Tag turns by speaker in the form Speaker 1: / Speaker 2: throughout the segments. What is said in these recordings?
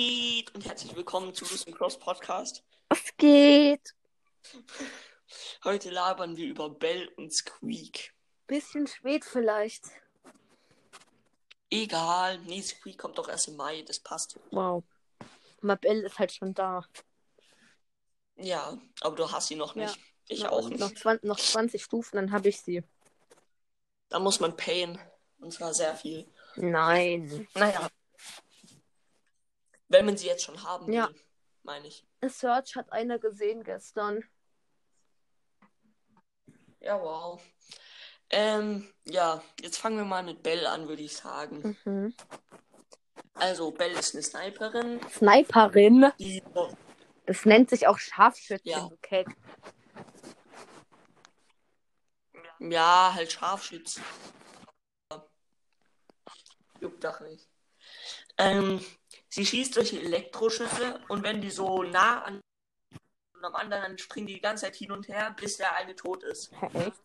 Speaker 1: geht? Und herzlich willkommen zu Lust Cross Podcast.
Speaker 2: Was geht?
Speaker 1: Heute labern wir über Bell und Squeak.
Speaker 2: Bisschen spät vielleicht.
Speaker 1: Egal, nee, Squeak kommt doch erst im Mai, das passt.
Speaker 2: Wow. Mabel ist halt schon da.
Speaker 1: Ja, aber du hast sie noch
Speaker 2: Ja.
Speaker 1: nicht. Ich
Speaker 2: noch,
Speaker 1: auch nicht.
Speaker 2: Noch 20, noch 20 Stufen, dann habe ich sie.
Speaker 1: Da muss man payen. Und zwar sehr viel.
Speaker 2: Nein.
Speaker 1: Naja. Wenn man sie jetzt schon haben will,
Speaker 2: Ja.
Speaker 1: meine ich.
Speaker 2: Search hat einer gesehen gestern.
Speaker 1: Ja, wow. Ähm, ja, jetzt fangen wir mal mit Bell an, würde ich sagen.
Speaker 2: Mhm.
Speaker 1: Also, Bell ist eine Sniperin,
Speaker 2: Sniperin.
Speaker 1: die
Speaker 2: Das nennt sich auch Scharfschütze,
Speaker 1: Ja.
Speaker 2: Keck.
Speaker 1: Ja, halt Scharfschütz. Juckt doch nicht. Ähm, sie schießt durch Elektroschüsse und wenn die so nah an und am anderen, dann springen die die ganze Zeit hin und her, bis der eine tot ist.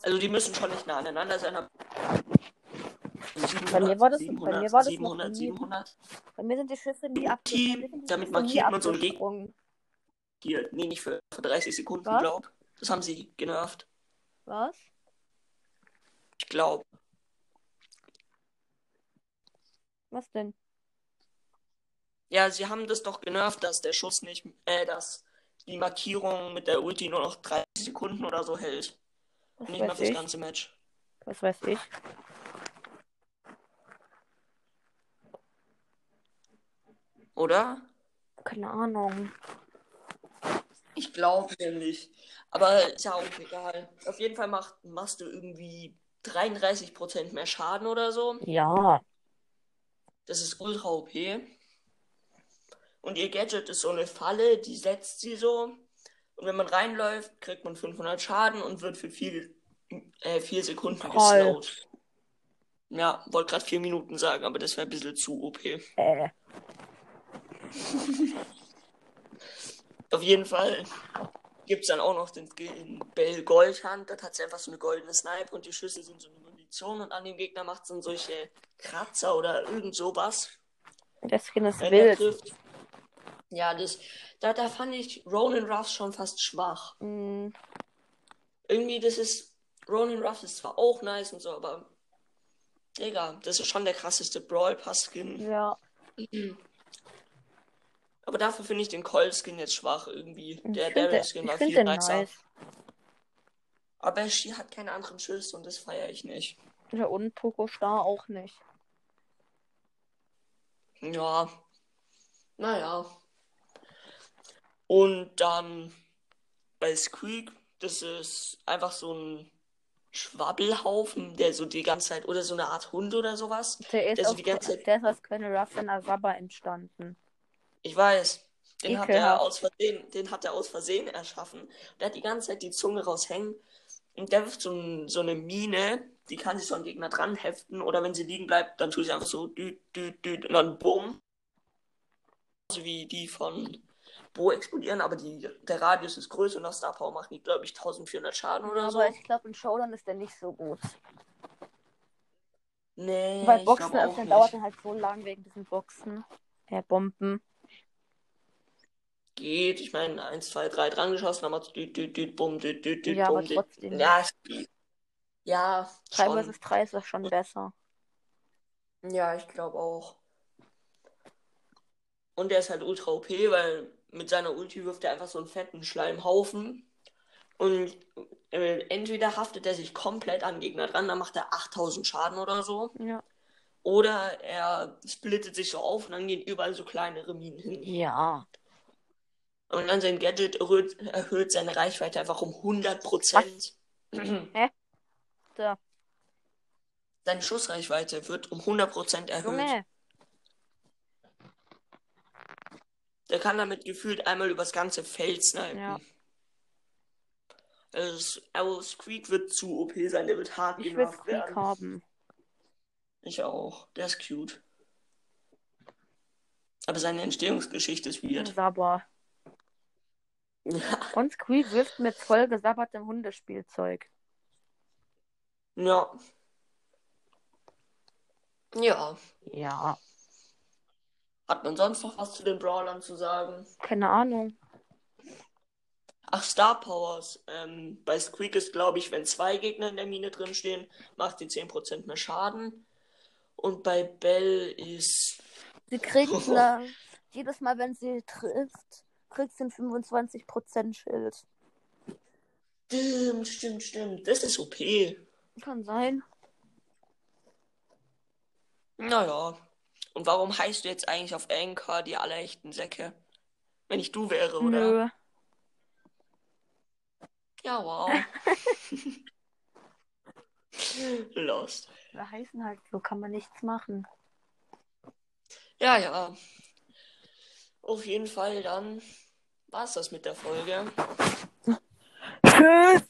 Speaker 1: Also die müssen schon nicht nah aneinander sein. aber-
Speaker 2: Bei mir war das- bei
Speaker 1: 700,
Speaker 2: mir war das noch
Speaker 1: 700,
Speaker 2: nie.
Speaker 1: 700.
Speaker 2: Bei mir sind die Schüsse nie abge-
Speaker 1: Team,
Speaker 2: bei mir sind die
Speaker 1: damit markiert man so einen Gegner.
Speaker 2: abgesprungen.
Speaker 1: Hier, nee, nicht für, für 30 Sekunden,
Speaker 2: Was?
Speaker 1: glaub. Das haben sie genervt.
Speaker 2: Was?
Speaker 1: Ich glaube.
Speaker 2: Was denn?
Speaker 1: Ja, sie haben das doch genervt, dass der Schuss nicht, äh, dass die Markierung mit der Ulti nur noch 30 Sekunden oder so hält.
Speaker 2: Was
Speaker 1: Nicht mehr fürs
Speaker 2: ich?
Speaker 1: ganze Match.
Speaker 2: Was weiß ich?
Speaker 1: Oder?
Speaker 2: Keine Ahnung.
Speaker 1: Ich glaube nämlich. Aber ist ja auch egal. Auf jeden Fall macht, machst du irgendwie 33% mehr Schaden oder so.
Speaker 2: Ja.
Speaker 1: Das ist ultra OP. Und ihr Gadget ist so eine Falle, die setzt sie so. Und wenn man reinläuft, kriegt man 500 Schaden und wird für vier, äh, vier Sekunden
Speaker 2: Toll.
Speaker 1: geslowt. Ja, wollte gerade vier Minuten sagen, aber das wäre ein bisschen zu OP.
Speaker 2: Äh.
Speaker 1: Auf jeden Fall gibt es dann auch noch den Bell Goldhand. Das hat sie einfach so eine goldene Snipe und die Schüsse sind so eine Munition und an dem Gegner macht es dann solche Kratzer oder irgend sowas.
Speaker 2: Der Skin ist wild.
Speaker 1: trifft. Ja, das, da, da fand ich Ronin Ruffs schon fast schwach.
Speaker 2: Mm,
Speaker 1: Irgendwie, das ist, Ronin Ruff ist zwar auch nice und so, aber egal, das ist schon der krasseste Brawl Pass Skin.
Speaker 2: ja.
Speaker 1: Aber dafür finde ich den Colt Skin jetzt schwach irgendwie. Der Daryl Skin war viel nicer.
Speaker 2: nice.
Speaker 1: Aber Shi hat keine anderen Schüsse und das feiere ich nicht.
Speaker 2: Ja, und Poco Star auch nicht.
Speaker 1: Ja. Naja. Und dann bei Squeak, das ist einfach so ein Schwabbelhaufen, der so die ganze Zeit, oder so eine Art Hund oder sowas.
Speaker 2: Der ist,
Speaker 1: Der so die ganze Zeit-
Speaker 2: der ist aus Colonel Ruff in Azaba entstanden.
Speaker 1: Ich weiß. Den hat er aus Versehen, den hat er aus Versehen erschaffen. Der hat die ganze Zeit die Zunge raushängen. Und der wirft so, ein, so eine Mine, die kann sich so den Gegner dran heften. Oder wenn sie liegen bleibt, dann tut sie einfach so düt, düt, düt und dann bumm. So wie die von Bo explodieren, aber die, der Radius ist größer und nach Star Power die, glaube ich, 1400 Schaden oder so.
Speaker 2: Aber ich glaube, in Showdown ist der nicht so gut.
Speaker 1: Nee,
Speaker 2: Weil Boxen öffnen dauert dann halt so lang wegen diesen Boxen. Äh, Bomben.
Speaker 1: Geht, ich meine, 1, 2, 3 dran geschossen, dann macht düt, düt, düt, bumm, düt, düt, düt,
Speaker 2: Ja, aber
Speaker 1: bumm, düt.
Speaker 2: trotzdem.
Speaker 1: Ja, es geht. Ja,
Speaker 2: 3
Speaker 1: schon.
Speaker 2: vs 3 ist das schon besser.
Speaker 1: Ja, ich glaube auch. Und der ist halt ultra OP, weil mit seiner Ulti wirft er einfach so einen fetten Schleimhaufen. Und äh, entweder haftet er sich komplett an Gegner dran, dann macht er 8000 Schaden oder so.
Speaker 2: Ja.
Speaker 1: Oder er splittet sich so auf und dann gehen überall so kleinere Minen hin.
Speaker 2: Ja.
Speaker 1: Und dann sein Gadget erhöht, erhöht seine Reichweite einfach um 100%.
Speaker 2: Da.
Speaker 1: Seine Schussreichweite wird um 100% erhöht.
Speaker 2: Junge.
Speaker 1: Der kann damit gefühlt einmal übers ganze Feld snipen.
Speaker 2: Ja.
Speaker 1: Also, Squeak wird zu OP sein, der wird hart
Speaker 2: Ich will
Speaker 1: genervt
Speaker 2: Squeak
Speaker 1: werden.
Speaker 2: haben.
Speaker 1: Ich auch. Der ist cute. Aber seine Entstehungsgeschichte ist weird.
Speaker 2: Sabber.
Speaker 1: Ja.
Speaker 2: Und Squeak wirft mit voll gesabbertem Hundespielzeug.
Speaker 1: Ja. Ja.
Speaker 2: Ja.
Speaker 1: Hat man sonst noch was zu den Brawlern zu sagen?
Speaker 2: Keine Ahnung.
Speaker 1: Ach, Star Powers. Ähm, bei Squeak ist, glaube ich, wenn zwei Gegner in der Mine drin stehen, macht sie 10% mehr Schaden. Und bei Bell ist.
Speaker 2: Sie kriegt eine, jedes Mal, wenn sie trifft, kriegt sie ein 25% Schild.
Speaker 1: Stimmt, stimmt, stimmt. Das ist OP.
Speaker 2: Kann sein.
Speaker 1: Naja. Und warum heißt du jetzt eigentlich auf Anchor die allerechten Säcke? Wenn ich du wäre, oder?
Speaker 2: Nö.
Speaker 1: Ja, wow. Lost.
Speaker 2: Wir heißen halt so, kann man nichts machen.
Speaker 1: Ja, ja. Auf jeden Fall dann war's das mit der Folge.
Speaker 2: Tschüss.